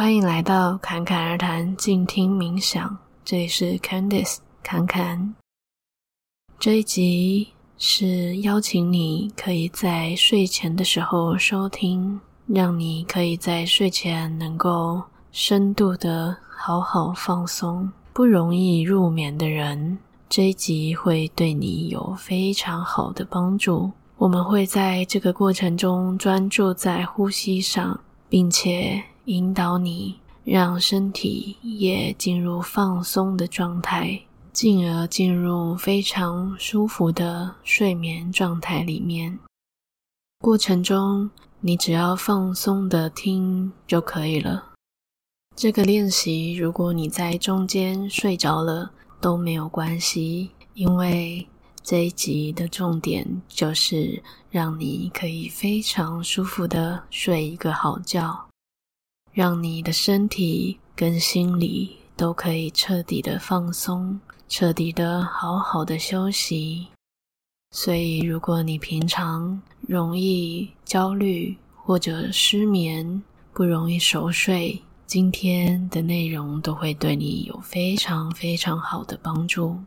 欢迎来到侃侃而谈，静听冥想。这里是 Candice 侃侃。这一集是邀请你可以在睡前的时候收听，让你可以在睡前能够深度的好好放松。不容易入眠的人，这一集会对你有非常好的帮助。我们会在这个过程中专注在呼吸上，并且引导你，让身体也进入放松的状态，进而进入非常舒服的睡眠状态里面。过程中，你只要放松的听就可以了。这个练习，如果你在中间睡着了都没有关系，因为这一集的重点就是让你可以非常舒服的睡一个好觉，让你的身体跟心理都可以彻底的放松，彻底的好好的休息。所以，如果你平常容易焦虑或者失眠，不容易熟睡，今天的内容都会对你有非常非常好的帮助。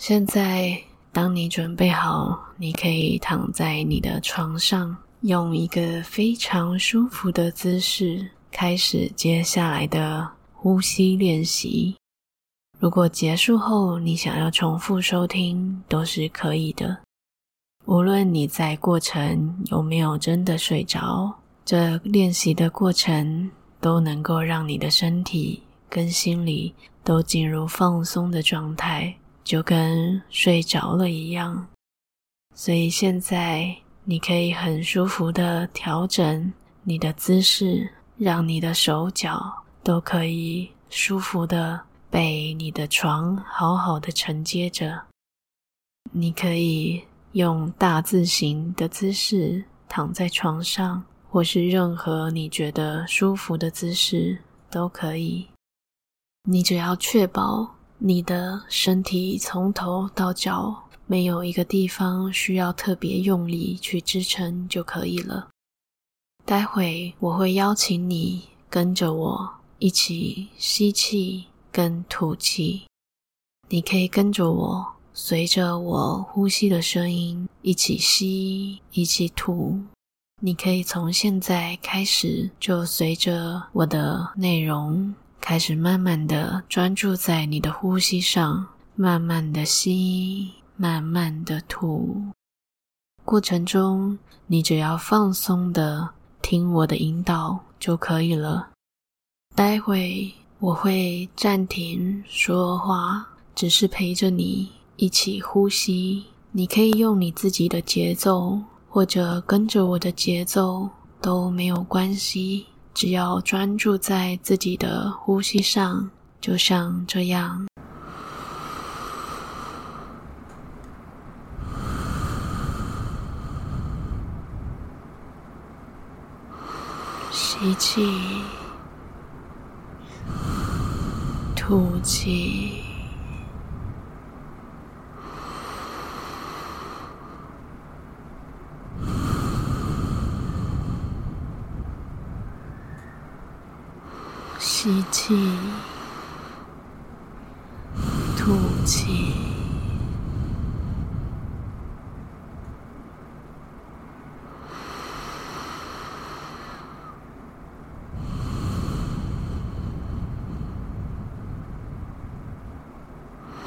现在，当你准备好，你可以躺在你的床上，用一个非常舒服的姿势开始接下来的呼吸练习。如果结束后你想要重复收听，都是可以的。无论你在过程有没有真的睡着，这练习的过程，都能够让你的身体跟心理都进入放松的状态，就跟睡着了一样。所以现在你可以很舒服的调整你的姿势，让你的手脚都可以舒服的被你的床好好的承接着。你可以用大字形的姿势躺在床上。或是任何你觉得舒服的姿势都可以，你只要确保你的身体从头到脚没有一个地方需要特别用力去支撑就可以了。待会我会邀请你跟着我一起吸气跟吐气，你可以跟着我，随着我呼吸的声音一起吸，一起吐。你可以从现在开始，就随着我的内容开始，慢慢的专注在你的呼吸上，慢慢的吸，慢慢的吐。过程中，你只要放松的听我的引导就可以了。待会我会暂停说话，只是陪着你一起呼吸。你可以用你自己的节奏。或者跟着我的节奏都没有关系，只要专注在自己的呼吸上，就像这样，吸气，吐气。吸气，吐气。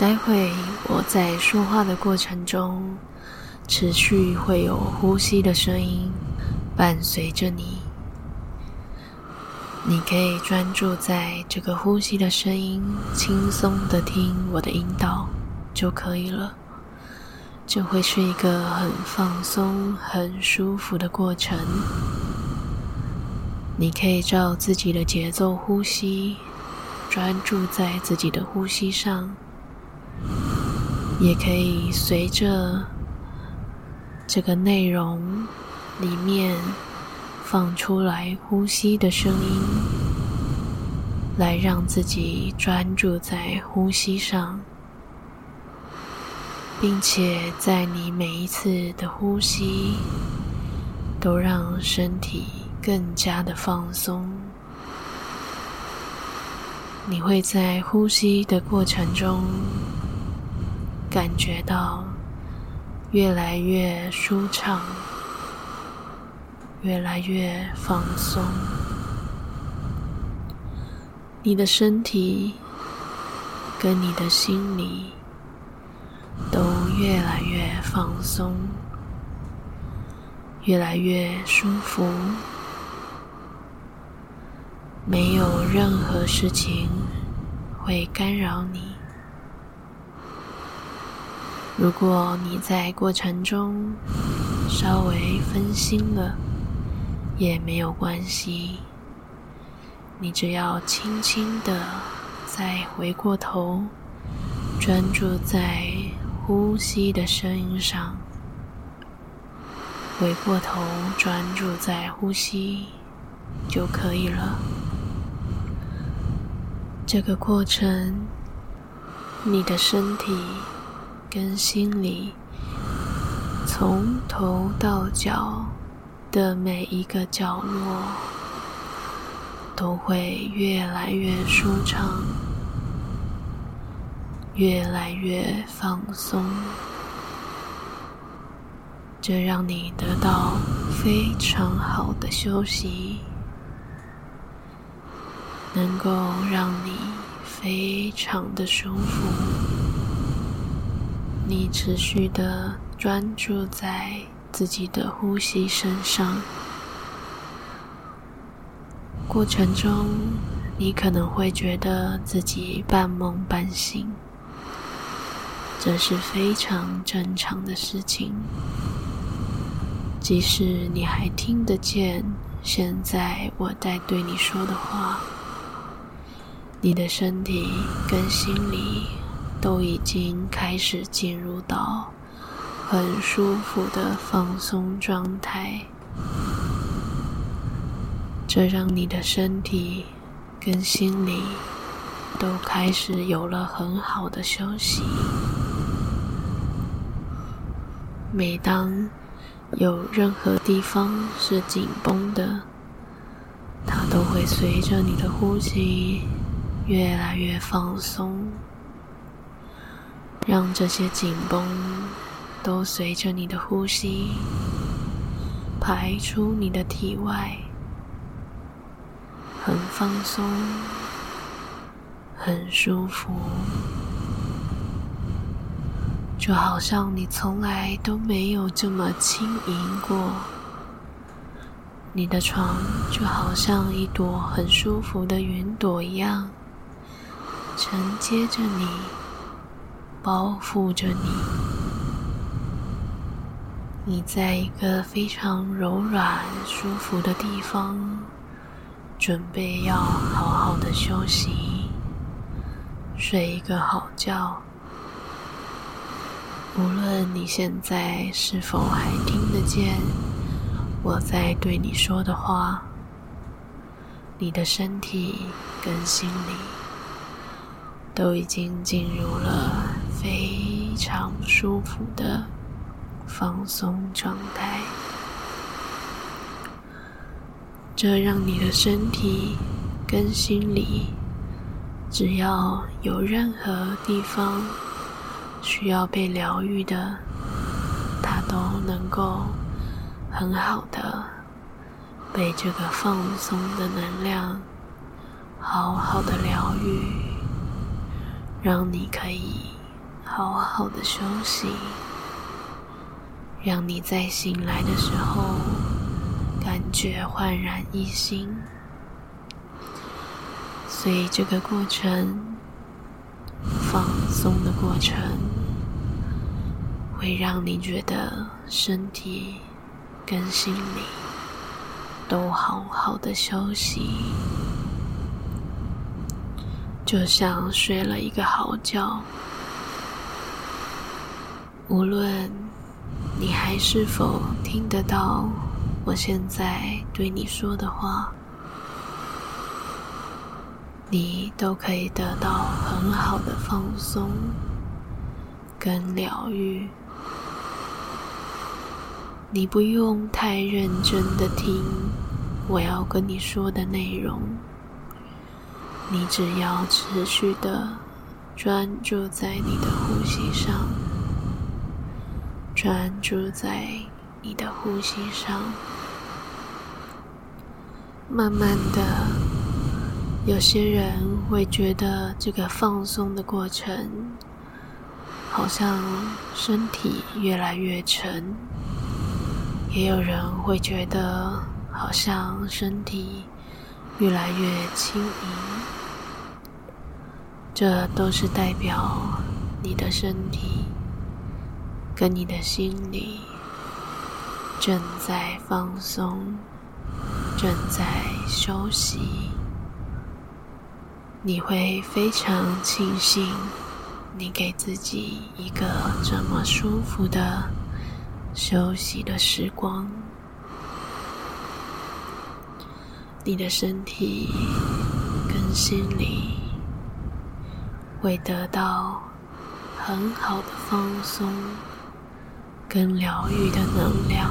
待会我在说话的过程中，持续会有呼吸的声音伴随着你。你可以专注在这个呼吸的声音，轻松的听我的引导就可以了。这会是一个很放松、很舒服的过程。你可以照自己的节奏呼吸，专注在自己的呼吸上，也可以随着这个内容里面。放出来呼吸的声音，来让自己专注在呼吸上，并且在你每一次的呼吸，都让身体更加的放松，你会在呼吸的过程中感觉到越来越舒畅，越来越放松。你的身体跟你的心里都越来越放松，越来越舒服。没有任何事情会干扰你。如果你在过程中稍微分心了，也没有关系。你只要轻轻的再回过头，专注在呼吸的声音上，回过头专注在呼吸就可以了。这个过程，你的身体跟心里，从头到脚的每一个角落，都会越来越舒畅，越来越放松，这让你得到非常好的休息。能够让你非常的舒服，你持续的专注在自己的呼吸身上，过程中你可能会觉得自己半梦半醒，这是非常正常的事情。即使你还听得见现在我在对你说的话。你的身体跟心里都已经开始进入到很舒服的放松状态，这让你的身体跟心里都开始有了很好的休息。每当有任何地方是紧绷的，它都会随着你的呼吸。越来越放松，让这些紧绷都随着你的呼吸排出你的体外，很放松，很舒服，就好像你从来都没有这么轻盈过。你的床就好像一朵很舒服的云朵一样。承接着你，包覆着你，你在一个非常柔软、舒服的地方，准备要好好的休息，睡一个好觉。无论你现在是否还听得见我在对你说的话，你的身体跟心里。都已经进入了非常舒服的放松状态，这让你的身体跟心里，只要有任何地方需要被疗愈的，它都能够很好的被这个放松的能量好好的疗愈。让你可以好好的休息，让你在醒来的时候感觉焕然一新。所以这个过程，放松的过程，会让你觉得身体跟心里都好好的休息。就像睡了一个好觉，无论你还是否听得到我现在对你说的话，你都可以得到很好的放松跟疗愈。你不用太认真的听我要跟你说的内容。你只要持续的专注在你的呼吸上，专注在你的呼吸上，慢慢的，有些人会觉得这个放松的过程，好像身体越来越沉，也有人会觉得好像身体越来越轻盈。这都是代表你的身体跟你的心里正在放松，正在休息。你会非常庆幸你给自己一个这么舒服的休息的时光。你的身体跟心里。会得到很好的放松跟疗愈的能量，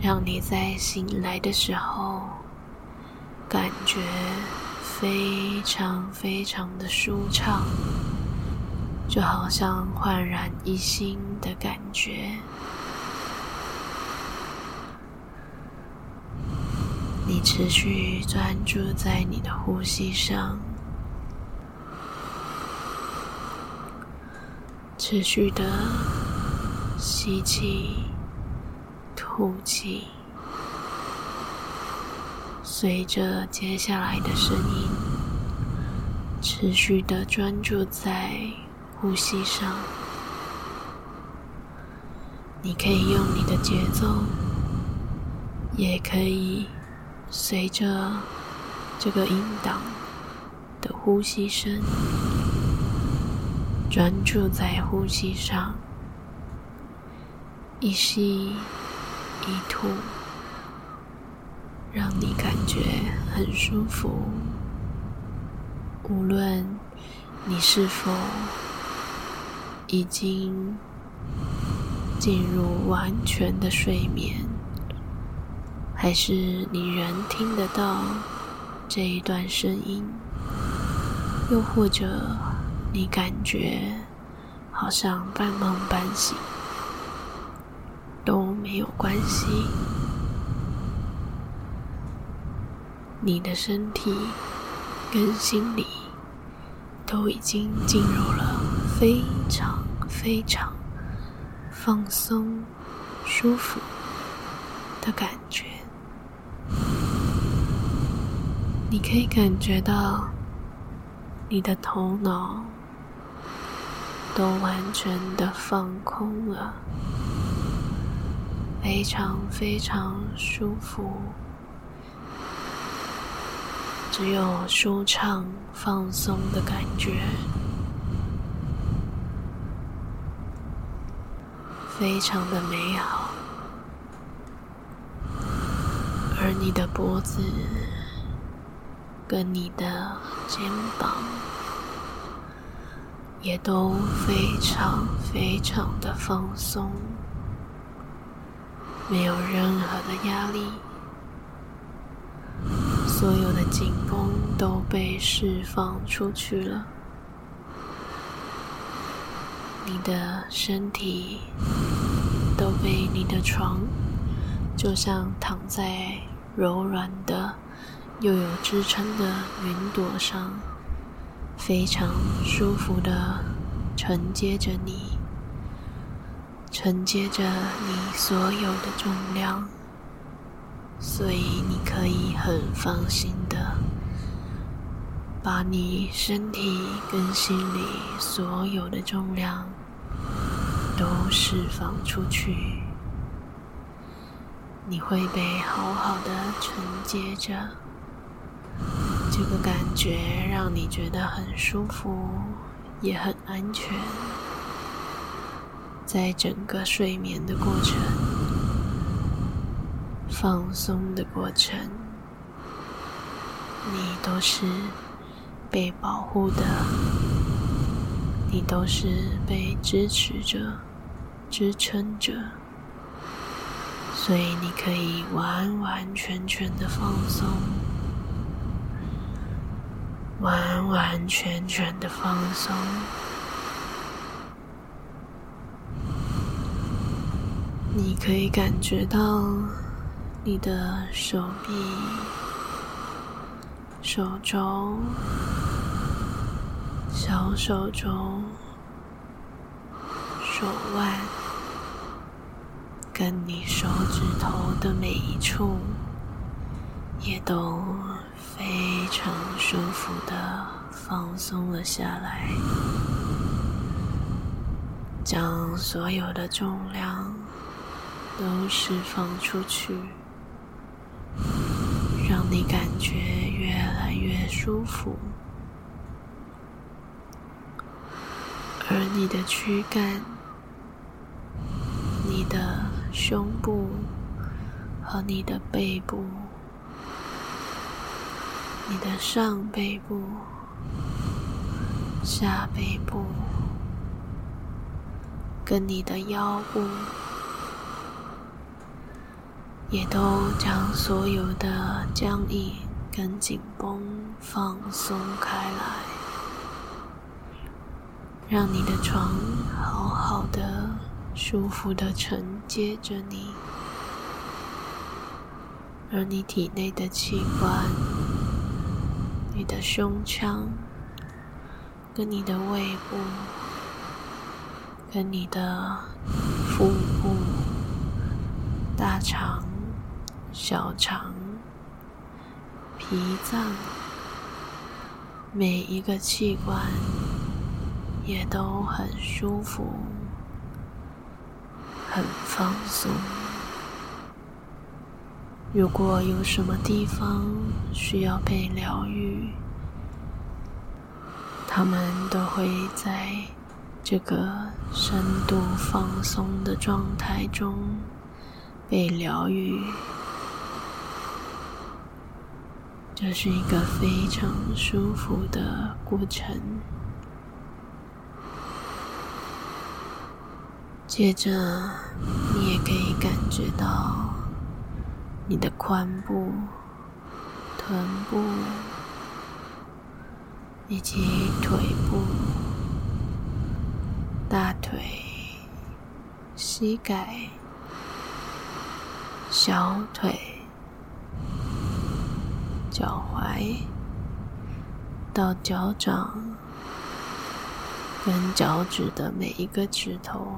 让你在醒来的时候感觉非常非常的舒畅，就好像焕然一新的感觉。你持续专注在你的呼吸上。持续的吸气、吐气，随着接下来的声音，持续的专注在呼吸上。你可以用你的节奏，也可以随着这个音档的呼吸声。专注在呼吸上，一吸一吐，让你感觉很舒服。无论你是否已经进入完全的睡眠，还是你仍听得到这一段声音，又或者，你感觉好像半梦半醒，都没有关系。你的身体跟心理都已经进入了非常非常放松、舒服的感觉。你可以感觉到你的头脑。都完全的放空了，非常非常舒服，只有舒畅放松的感觉，非常的美好。而你的脖子跟你的肩膀。也都非常非常的放松，没有任何的压力，所有的紧绷都被释放出去了。你的身体都被你的床，就像躺在柔软的又有支撑的云朵上。非常舒服的承接着你，承接着你所有的重量，所以你可以很放心的把你身体跟心里所有的重量都释放出去，你会被好好的承接着。这个感觉让你觉得很舒服，也很安全。在整个睡眠的过程、放松的过程，你都是被保护的，你都是被支持着、支撑着，所以你可以完完全全的放松。完完全全的放松。你可以感觉到你的手臂、手肘、小手肘、手腕，跟你手指头的每一处，也都非常舒服的放松了下来，将所有的重量。都释放出去，让你感觉越来越舒服，而你的躯干、你的胸部和你的背部、你的上背部、下背部，跟你的腰部。也都将所有的僵硬跟紧绷放松开来，让你的床好好的、舒服的承接着你，而你体内的器官、你的胸腔、跟你的胃部、跟你的腹部、大肠。小肠、脾脏，每一个器官也都很舒服，很放松。如果有什么地方需要被疗愈，他们都会在这个深度放松的状态中被疗愈。这是一个非常舒服的过程。接着，你也可以感觉到你的髋部、臀部以及腿部、大腿、膝盖、小腿。脚踝到脚掌，跟脚趾的每一个指头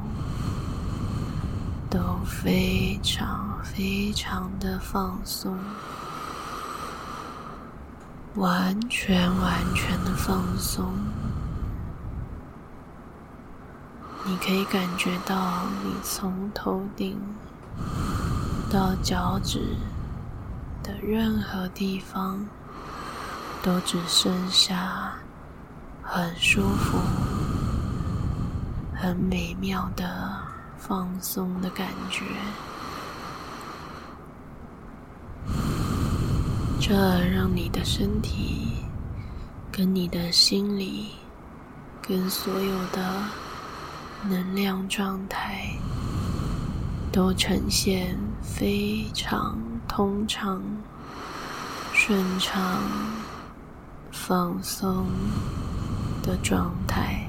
非常非常的放松，完全完全的放松。你可以感觉到你从头顶到脚趾。的任何地方，都只剩下很舒服、很美妙的放松的感觉。这让你的身体、跟你的心理、跟所有的能量状态，都呈现非常。通畅、顺畅、放松的状态，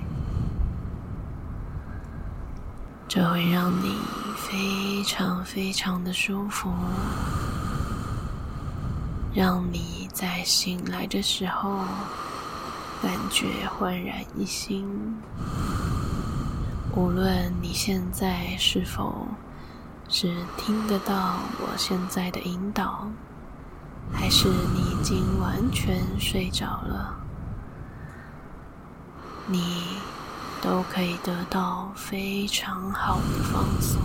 这会让你非常非常的舒服，让你在醒来的时候感觉焕然一新。无论你现在是否是听得到我现在的引导，还是你已经完全睡着了？你都可以得到非常好的放松。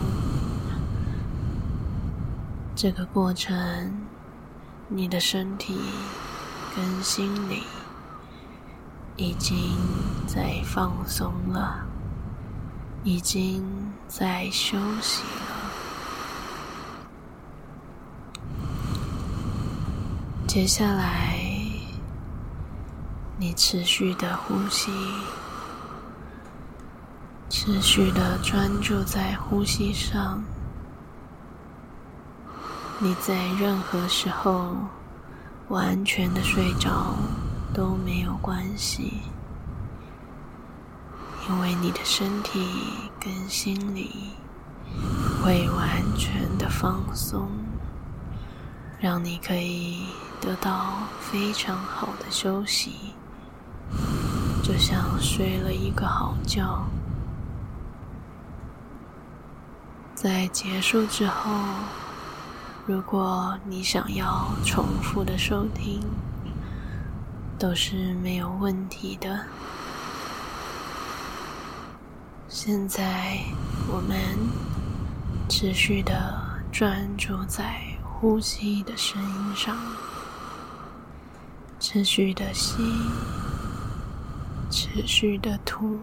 这个过程，你的身体跟心理已经在放松了，已经在休息了。接下来，你持续的呼吸，持续的专注在呼吸上。你在任何时候完全的睡着，都没有关系，因为你的身体跟心理会完全的放松，让你可以得到非常好的休息，就像睡了一个好觉。在结束之后，如果你想要重复的收听，都是没有问题的。现在我们持续的专注在呼吸的声音上，持续的吸，持续的吐。